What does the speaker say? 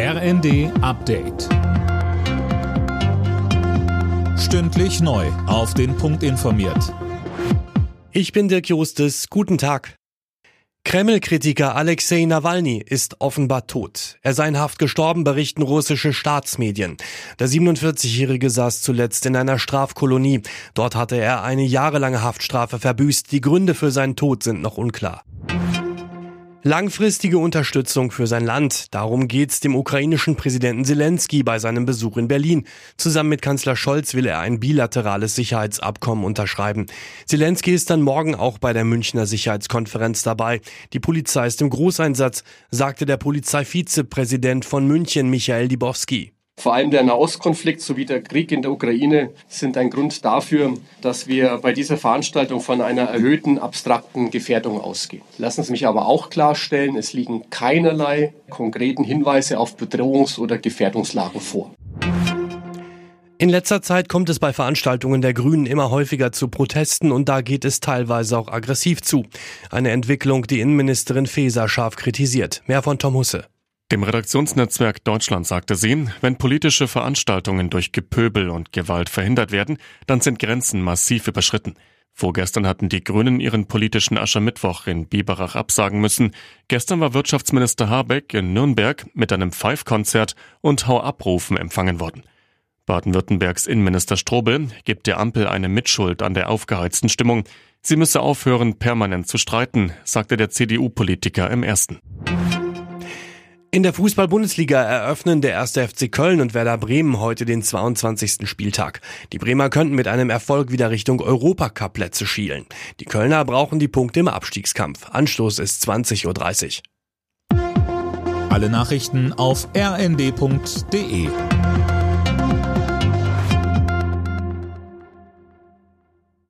RND Update. Stündlich neu. Auf den Punkt informiert. Ich bin Dirk Jostes. Guten Tag. Kreml-Kritiker Alexei Nawalny ist offenbar tot. Er sei in Haft gestorben, berichten russische Staatsmedien. Der 47-Jährige saß zuletzt in einer Strafkolonie. Dort hatte er eine jahrelange Haftstrafe verbüßt. Die Gründe für seinen Tod sind noch unklar. Langfristige Unterstützung für sein Land. Darum geht's dem ukrainischen Präsidenten Zelensky bei seinem Besuch in Berlin. Zusammen mit Kanzler Scholz will er ein bilaterales Sicherheitsabkommen unterschreiben. Zelensky ist dann morgen auch bei der Münchner Sicherheitskonferenz dabei. Die Polizei ist im Großeinsatz, sagte der Polizeivizepräsident von München Michael Dibowski. Vor allem der Nahostkonflikt sowie der Krieg in der Ukraine sind ein Grund dafür, dass wir bei dieser Veranstaltung von einer erhöhten abstrakten Gefährdung ausgehen. Lassen Sie mich aber auch klarstellen, es liegen keinerlei konkreten Hinweise auf Bedrohungs- oder Gefährdungslagen vor. In letzter Zeit kommt es bei Veranstaltungen der Grünen immer häufiger zu Protesten und da geht es teilweise auch aggressiv zu. Eine Entwicklung, die Innenministerin Faeser scharf kritisiert. Mehr von Tom Husse. Dem Redaktionsnetzwerk Deutschland sagte sie, wenn politische Veranstaltungen durch Gepöbel und Gewalt verhindert werden, dann sind Grenzen massiv überschritten. Vorgestern hatten die Grünen ihren politischen Aschermittwoch in Biberach absagen müssen. Gestern war Wirtschaftsminister Habeck in Nürnberg mit einem Pfeifkonzert und Hau-Abrufen empfangen worden. Baden-Württembergs Innenminister Strobel gibt der Ampel eine Mitschuld an der aufgeheizten Stimmung. Sie müsse aufhören, permanent zu streiten, sagte der CDU-Politiker im ersten. In der Fußball-Bundesliga eröffnen der erste FC Köln und Werder Bremen heute den 22. Spieltag. Die Bremer könnten mit einem Erfolg wieder Richtung Europacup-Plätze schielen. Die Kölner brauchen die Punkte im Abstiegskampf. Anstoß ist 20.30 Uhr. Alle Nachrichten auf rnd.de